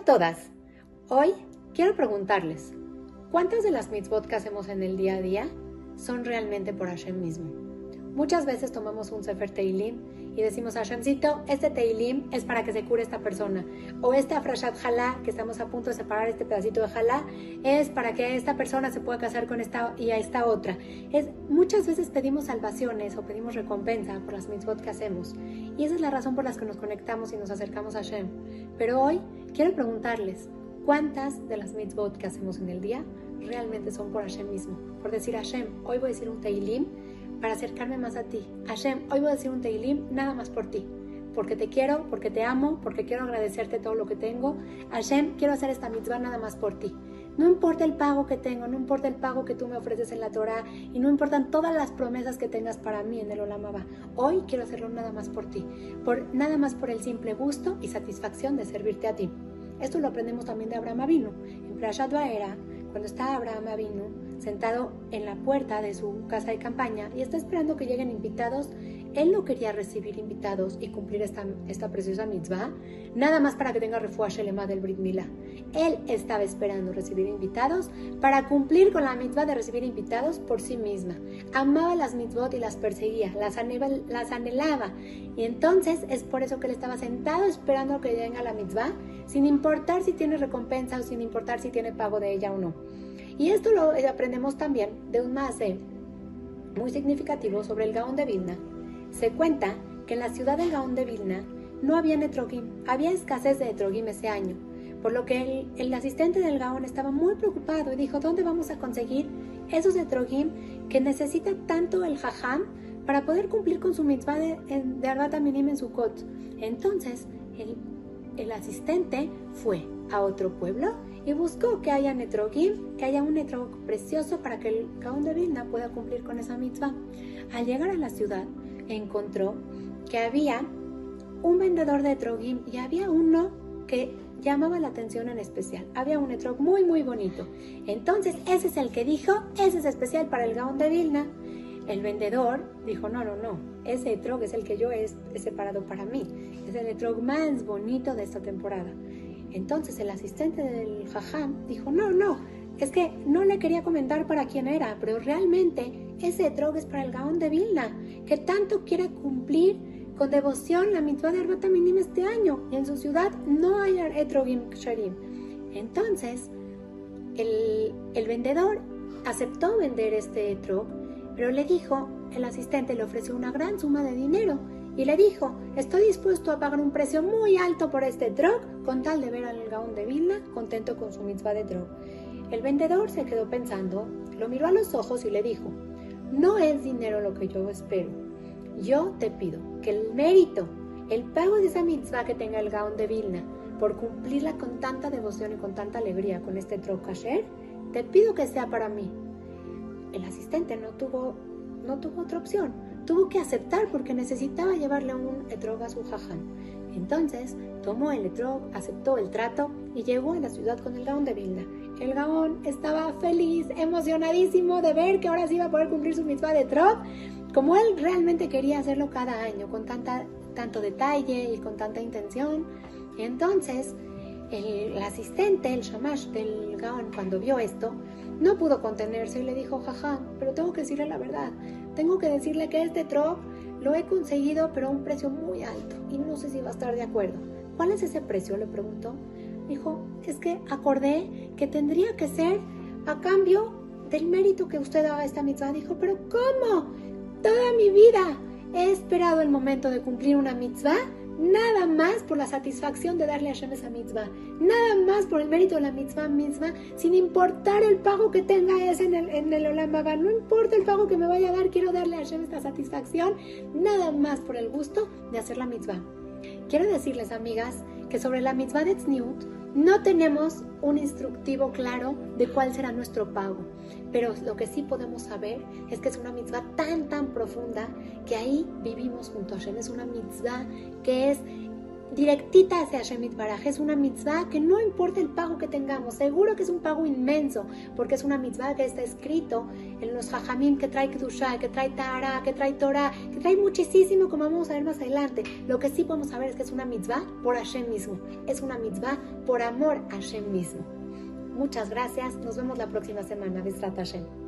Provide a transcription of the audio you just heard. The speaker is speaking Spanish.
a todas. Hoy quiero preguntarles, ¿cuántas de las mitzvot que hacemos en el día a día son realmente por Hashem mismo? Muchas veces tomamos un Sefer Teilim y decimos Hashemcito, este Teilim es para que se cure esta persona. O este Afrashat Jalá, que estamos a punto de separar este pedacito de Jalá, es para que esta persona se pueda casar con esta y a esta otra. Es, muchas veces pedimos salvaciones o pedimos recompensa por las mitzvot que hacemos. Y esa es la razón por la que nos conectamos y nos acercamos a Hashem. Pero hoy quiero preguntarles, ¿cuántas de las mitzvot que hacemos en el día realmente son por Hashem mismo? Por decir Hashem, hoy voy a decir un Teilim para acercarme más a ti. Hashem, hoy voy a decir un Teilim nada más por ti. Porque te quiero, porque te amo, porque quiero agradecerte todo lo que tengo. Hashem, quiero hacer esta mitzvah nada más por ti. No importa el pago que tengo, no importa el pago que tú me ofreces en la Torah y no importan todas las promesas que tengas para mí en el Olamaba. Hoy quiero hacerlo nada más por ti, por nada más por el simple gusto y satisfacción de servirte a ti. Esto lo aprendemos también de Abraham Avinu. En Prashat era cuando está Abraham Avinu sentado en la puerta de su casa de campaña y está esperando que lleguen invitados, él no quería recibir invitados y cumplir esta, esta preciosa mitzvah, nada más para que tenga refugio Shelema del Brit Mila. Él estaba esperando recibir invitados para cumplir con la mitzvah de recibir invitados por sí misma. Amaba las mitzvot y las perseguía, las, anhelaba. Y entonces es por eso que él estaba sentado esperando que venga la mitzvah, sin importar si tiene recompensa o sin importar si tiene pago de ella o no. Y esto lo aprendemos también de un mase muy significativo sobre el Gaón de Vilna. Se cuenta que en la ciudad del Gaón de Vilna no había netrogim, había escasez de netrogim ese año, por lo que el, asistente del Gaón estaba muy preocupado y dijo, ¿dónde vamos a conseguir esos netrogim que necesita tanto el jajam para poder cumplir con su mitzvah de, de Arbata Minim en Sukkot? Entonces, el, asistente fue a otro pueblo y buscó que haya netrogim, que haya un netrog precioso para que el Gaón de Vilna pueda cumplir con esa mitzvah. Al llegar a la ciudad, encontró que había un vendedor de etrogim y había uno que llamaba la atención en especial. Había un etrog muy muy bonito. Entonces ese es el que dijo, ese es especial para el Gaón de Vilna. El vendedor dijo, no, no, no, ese etrog es el que yo he, separado para mí. Es el etrog más bonito de esta temporada. Entonces el asistente del jajam dijo, no, no, es que no le quería comentar para quién era, pero realmente ese etrog es para el Gaón de Vilna, que tanto quiere cumplir con devoción la mitzvah de Arbat Minim este año, y en su ciudad no hay etrogim sharim. Entonces, el, el vendedor aceptó vender este etrog, pero le dijo, el asistente le ofreció una gran suma de dinero y le dijo, estoy dispuesto a pagar un precio muy alto por este drog con tal de ver al Gaón de Vilna contento con su mitzvah de drog. El vendedor se quedó pensando, lo miró a los ojos y le dijo, no es dinero lo que yo espero. Yo te pido que el mérito, el pago de esa mitzvah que tenga el Gaón de Vilna por cumplirla con tanta devoción y con tanta alegría con este drog kasher, te pido que sea para mí. El asistente no tuvo, no tuvo otra opción tuvo que aceptar porque necesitaba llevarle un etrog a su jaján. Entonces tomó el etrog, aceptó el trato y llegó a la ciudad con el gaón de Vilna. El gaón estaba feliz, emocionadísimo de ver que ahora sí iba a poder cumplir su mitzvah de etrog, como él realmente quería hacerlo cada año, con tanta, tanto detalle y con tanta intención. Entonces el, asistente, el shamash del gaón, cuando vio esto, no pudo contenerse y le dijo, jaja, pero tengo que decirle la verdad. Tengo que decirle que este trog lo he conseguido, pero a un precio muy alto y no sé si va a estar de acuerdo. ¿Cuál es ese precio? le preguntó. Dijo, es que acordé que tendría que ser a cambio del mérito que usted haga esta mitzvah. Dijo, pero ¿cómo? Toda mi vida he esperado el momento de cumplir una mitzvah nada más por la satisfacción de darle a Hashem esa mitzvah, nada más por el mérito de la mitzvah misma, sin importar el pago que tenga ese en el, en no importa el pago que me vaya a dar, quiero darle a Hashem esta satisfacción, nada más por el gusto de hacer la mitzvah. Quiero decirles, amigas, que sobre la mitzvah de Tzniut no tenemos un instructivo claro de cuál será nuestro pago. Pero lo que sí podemos saber es que es una mitzvah tan, tan profunda que ahí vivimos junto a Hashem. Es una mitzvah que es directita hacia Hashem Baraj. Es una mitzvah que no importa el pago que tengamos, seguro que es un pago inmenso, porque es una mitzvah que está escrito en los hajamim que trae Kedusha, que trae Tara, que trae Torah, que trae muchísimo, como vamos a ver más adelante. Lo que sí podemos saber es que es una mitzvah por Hashem mismo, es una mitzvah por amor a Hashem mismo. Muchas gracias, nos vemos la próxima semana. Besrat Hashem.